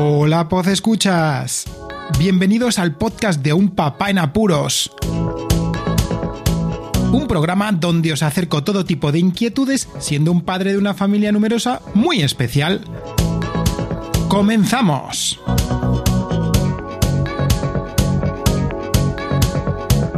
Hola, Poz Escuchas. Bienvenidos al podcast de Un Papá en Apuros. Un programa donde os acerco todo tipo de inquietudes, siendo un padre de una familia numerosa muy especial. ¡Comenzamos!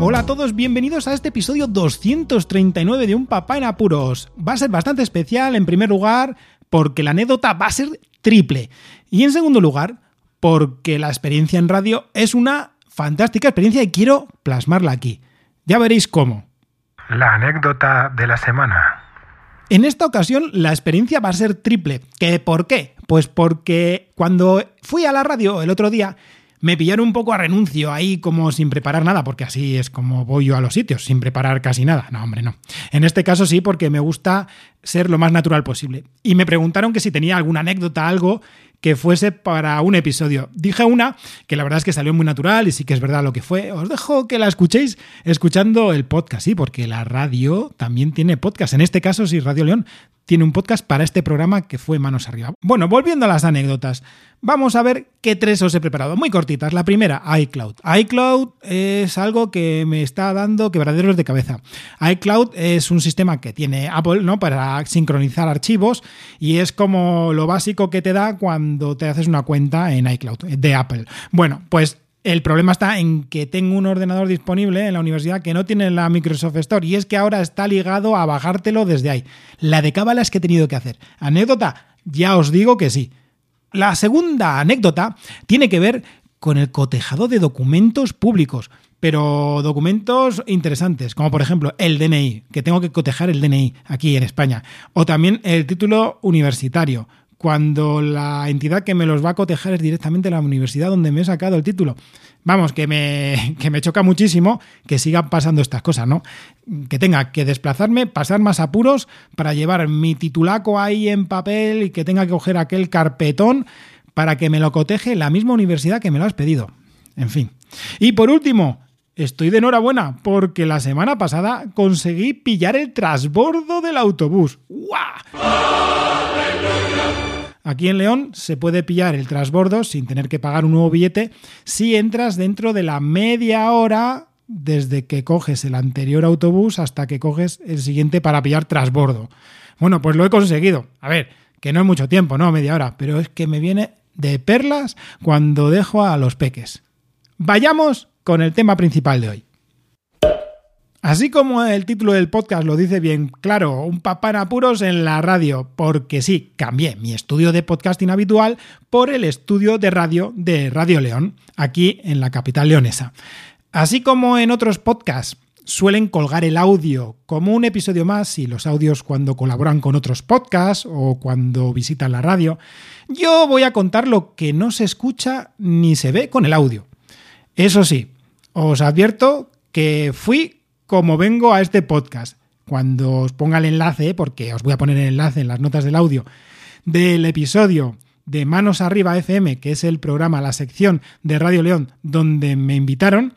Hola a todos, bienvenidos a este episodio 239 de Un Papá en Apuros. Va a ser bastante especial, en primer lugar, porque la anécdota va a ser triple. Y en segundo lugar, porque la experiencia en radio es una fantástica experiencia y quiero plasmarla aquí. Ya veréis cómo. La anécdota de la semana. En esta ocasión la experiencia va a ser triple. ¿Qué por qué? Pues porque cuando fui a la radio el otro día me pillaron un poco a renuncio ahí como sin preparar nada, porque así es como voy yo a los sitios, sin preparar casi nada. No, hombre, no. En este caso sí, porque me gusta ser lo más natural posible. Y me preguntaron que si tenía alguna anécdota, algo que fuese para un episodio. Dije una que la verdad es que salió muy natural y sí que es verdad lo que fue. Os dejo que la escuchéis escuchando el podcast, sí, porque la radio también tiene podcast. En este caso, sí, Radio León tiene un podcast para este programa que fue Manos Arriba. Bueno, volviendo a las anécdotas, vamos a ver qué tres os he preparado. Muy cortitas. La primera, iCloud. iCloud es algo que me está dando quebraderos de cabeza. iCloud es un sistema que tiene Apple, ¿no? Para sincronizar archivos y es como lo básico que te da cuando te haces una cuenta en iCloud de Apple. Bueno, pues el problema está en que tengo un ordenador disponible en la universidad que no tiene la Microsoft Store y es que ahora está ligado a bajártelo desde ahí. La de cábalas que he tenido que hacer. Anécdota, ya os digo que sí. La segunda anécdota tiene que ver con el cotejado de documentos públicos, pero documentos interesantes, como por ejemplo el DNI, que tengo que cotejar el DNI aquí en España, o también el título universitario, cuando la entidad que me los va a cotejar es directamente la universidad donde me he sacado el título. Vamos, que me, que me choca muchísimo que sigan pasando estas cosas, ¿no? Que tenga que desplazarme, pasar más apuros para llevar mi titulaco ahí en papel y que tenga que coger aquel carpetón para que me lo coteje la misma universidad que me lo has pedido. En fin. Y por último, Estoy de enhorabuena porque la semana pasada conseguí pillar el trasbordo del autobús. ¡Guau! Aquí en León se puede pillar el trasbordo sin tener que pagar un nuevo billete si entras dentro de la media hora desde que coges el anterior autobús hasta que coges el siguiente para pillar trasbordo. Bueno, pues lo he conseguido. A ver, que no es mucho tiempo, no media hora, pero es que me viene de perlas cuando dejo a los peques. Vayamos con el tema principal de hoy. Así como el título del podcast lo dice bien claro, un papá en apuros en la radio, porque sí, cambié mi estudio de podcasting habitual por el estudio de radio de Radio León, aquí en la capital leonesa. Así como en otros podcasts suelen colgar el audio como un episodio más y los audios cuando colaboran con otros podcasts o cuando visitan la radio, yo voy a contar lo que no se escucha ni se ve con el audio. Eso sí, os advierto que fui como vengo a este podcast. Cuando os ponga el enlace, porque os voy a poner el enlace en las notas del audio, del episodio de Manos Arriba FM, que es el programa, la sección de Radio León donde me invitaron,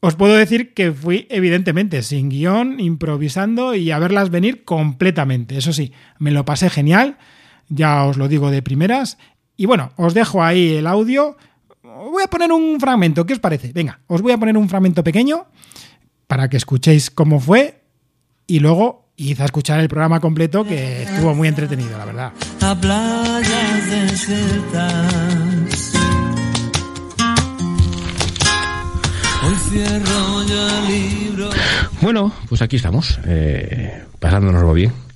os puedo decir que fui evidentemente sin guion, improvisando y a verlas venir completamente. Eso sí, me lo pasé genial, ya os lo digo de primeras. Y bueno, os dejo ahí el audio. Voy a poner un fragmento, ¿qué os parece? Venga, os voy a poner un fragmento pequeño para que escuchéis cómo fue y luego id a escuchar el programa completo que estuvo muy entretenido, la verdad. A playas desiertas. Hoy cierro ya el libro. Bueno, pues aquí estamos, eh, pasándonos bien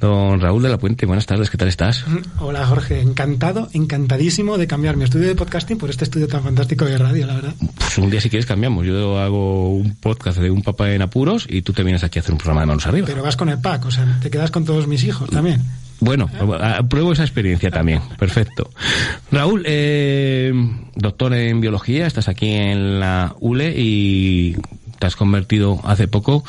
Don Raúl de la Puente, buenas tardes, ¿qué tal estás? Hola Jorge, encantado, encantadísimo de cambiar mi estudio de podcasting por este estudio tan fantástico de radio, la verdad. Pues un día si quieres cambiamos, yo hago un podcast de un papá en apuros y tú te vienes aquí a hacer un programa de manos arriba. Pero vas con el pack, o sea, te quedas con todos mis hijos también. Bueno, pruebo esa experiencia también. Perfecto. Raúl, eh, doctor en biología, estás aquí en la ULE y te has convertido hace poco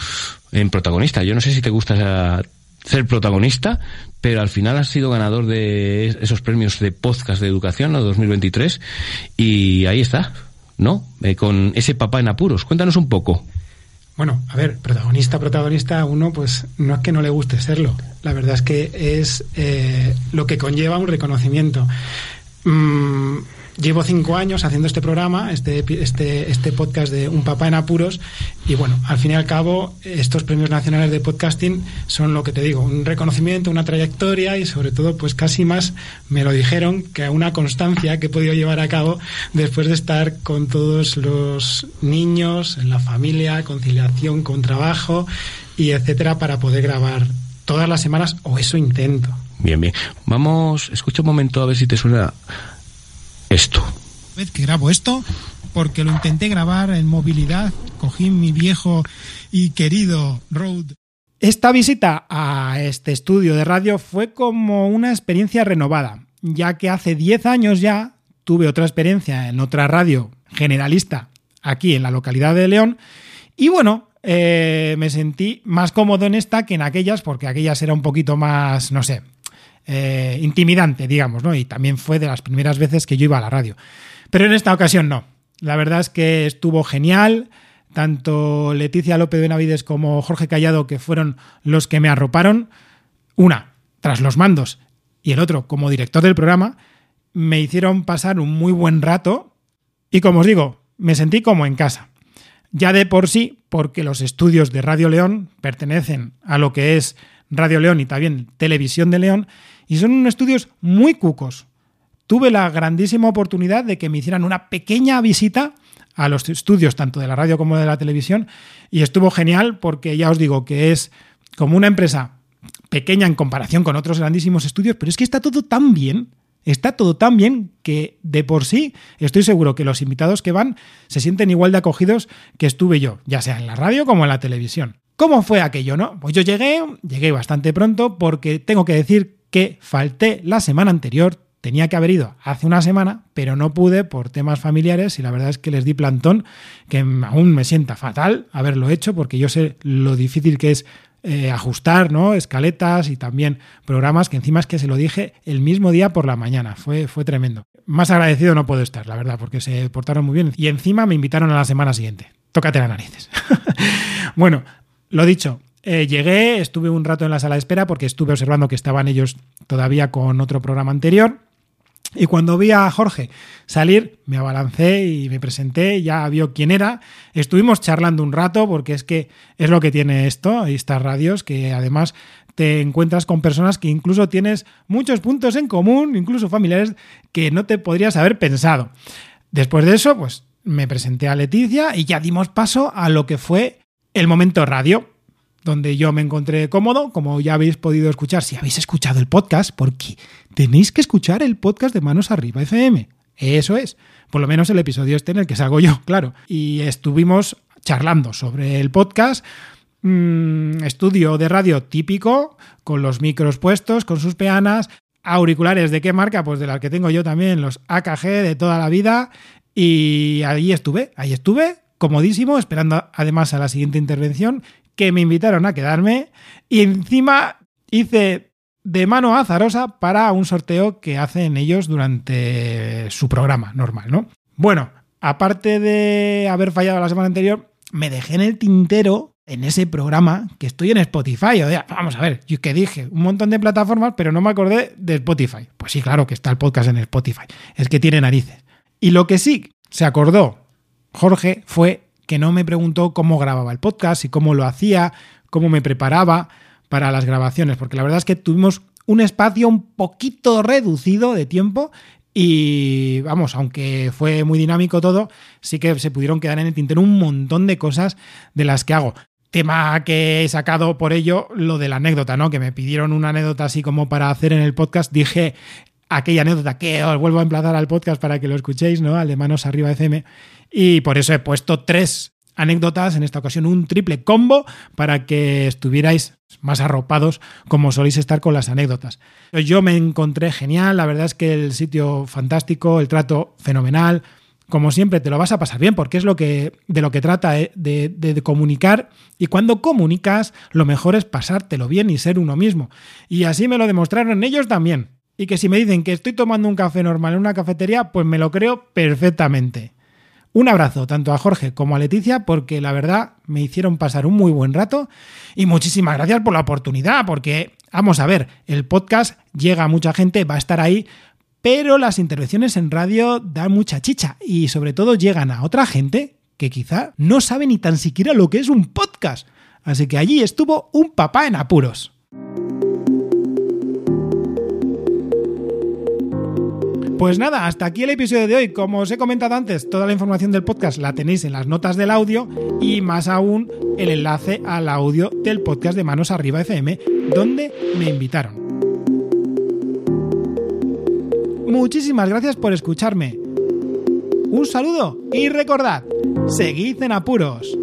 en protagonista. Yo no sé si te gusta ser protagonista, pero al final has sido ganador de esos premios de podcast de educación, ¿no? 2023, y ahí está, ¿no? Eh, con ese papá en apuros. Cuéntanos un poco. Bueno, a ver, protagonista, protagonista, uno pues no es que no le guste serlo. La verdad es que es eh, lo que conlleva un reconocimiento. Mm, llevo cinco años haciendo este programa, este, este, este podcast de Un Papá en Apuros, y bueno, al fin y al cabo, estos premios nacionales de podcasting son lo que te digo, un reconocimiento, una trayectoria y sobre todo, pues casi más me lo dijeron que una constancia que he podido llevar a cabo después de estar con todos los niños, en la familia, conciliación con trabajo y etcétera, para poder grabar todas las semanas, o eso intento. Bien, bien. Vamos, escucha un momento a ver si te suena esto. Vez que grabo esto, porque lo intenté grabar en movilidad, cogí mi viejo y querido Rode. Esta visita a este estudio de radio fue como una experiencia renovada, ya que hace 10 años ya tuve otra experiencia en otra radio generalista aquí en la localidad de León y bueno, eh, me sentí más cómodo en esta que en aquellas porque aquellas era un poquito más, no sé, eh, intimidante, digamos, ¿no? Y también fue de las primeras veces que yo iba a la radio. Pero en esta ocasión no. La verdad es que estuvo genial. Tanto Leticia López Benavides como Jorge Callado, que fueron los que me arroparon, una tras los mandos y el otro como director del programa, me hicieron pasar un muy buen rato y como os digo, me sentí como en casa. Ya de por sí, porque los estudios de Radio León pertenecen a lo que es Radio León y también Televisión de León, y son unos estudios muy cucos. Tuve la grandísima oportunidad de que me hicieran una pequeña visita a los estudios tanto de la radio como de la televisión y estuvo genial porque ya os digo que es como una empresa pequeña en comparación con otros grandísimos estudios, pero es que está todo tan bien, está todo tan bien que de por sí estoy seguro que los invitados que van se sienten igual de acogidos que estuve yo, ya sea en la radio como en la televisión. ¿Cómo fue aquello, no? Pues yo llegué, llegué bastante pronto porque tengo que decir que falté la semana anterior, tenía que haber ido hace una semana, pero no pude por temas familiares y la verdad es que les di plantón, que aún me sienta fatal haberlo hecho porque yo sé lo difícil que es eh, ajustar ¿no? escaletas y también programas que encima es que se lo dije el mismo día por la mañana, fue, fue tremendo. Más agradecido no puedo estar, la verdad, porque se portaron muy bien y encima me invitaron a la semana siguiente. Tócate las narices. bueno, lo dicho, eh, llegué, estuve un rato en la sala de espera porque estuve observando que estaban ellos todavía con otro programa anterior. Y cuando vi a Jorge salir, me abalancé y me presenté, ya vio quién era. Estuvimos charlando un rato porque es que es lo que tiene esto, estas radios, que además te encuentras con personas que incluso tienes muchos puntos en común, incluso familiares, que no te podrías haber pensado. Después de eso, pues me presenté a Leticia y ya dimos paso a lo que fue el momento radio donde yo me encontré cómodo, como ya habéis podido escuchar, si habéis escuchado el podcast, porque tenéis que escuchar el podcast de Manos Arriba FM. Eso es, por lo menos el episodio este en el que salgo yo, claro. Y estuvimos charlando sobre el podcast, mm, estudio de radio típico, con los micros puestos, con sus peanas, auriculares de qué marca, pues de las que tengo yo también, los AKG de toda la vida. Y ahí estuve, ahí estuve, comodísimo, esperando además a la siguiente intervención que me invitaron a quedarme y encima hice de mano azarosa para un sorteo que hacen ellos durante su programa normal, ¿no? Bueno, aparte de haber fallado la semana anterior, me dejé en el tintero en ese programa que estoy en Spotify. O sea, vamos a ver, yo que dije un montón de plataformas, pero no me acordé de Spotify. Pues sí, claro que está el podcast en Spotify. Es que tiene narices. Y lo que sí se acordó Jorge fue que no me preguntó cómo grababa el podcast y cómo lo hacía, cómo me preparaba para las grabaciones, porque la verdad es que tuvimos un espacio un poquito reducido de tiempo y vamos, aunque fue muy dinámico todo, sí que se pudieron quedar en el tintero un montón de cosas de las que hago. Tema que he sacado por ello, lo de la anécdota, ¿no? Que me pidieron una anécdota así como para hacer en el podcast. Dije aquella anécdota que os vuelvo a emplazar al podcast para que lo escuchéis, ¿no? Al de Manos Arriba FM. Y por eso he puesto tres anécdotas, en esta ocasión un triple combo para que estuvierais más arropados como soléis estar con las anécdotas. Yo me encontré genial, la verdad es que el sitio fantástico, el trato fenomenal, como siempre te lo vas a pasar bien porque es lo que de lo que trata ¿eh? de, de, comunicar y cuando comunicas lo mejor es pasártelo bien y ser uno mismo y así me lo demostraron ellos también y que si me dicen que estoy tomando un café normal en una cafetería pues me lo creo perfectamente un abrazo tanto a Jorge como a Leticia porque la verdad me hicieron pasar un muy buen rato y muchísimas gracias por la oportunidad porque vamos a ver, el podcast llega a mucha gente, va a estar ahí pero las intervenciones en radio dan mucha chicha y sobre todo llegan a otra gente que quizá no sabe ni tan siquiera lo que es un podcast. Así que allí estuvo un papá en apuros. Pues nada, hasta aquí el episodio de hoy. Como os he comentado antes, toda la información del podcast la tenéis en las notas del audio y más aún el enlace al audio del podcast de Manos Arriba FM, donde me invitaron. Muchísimas gracias por escucharme. Un saludo y recordad, seguid en apuros.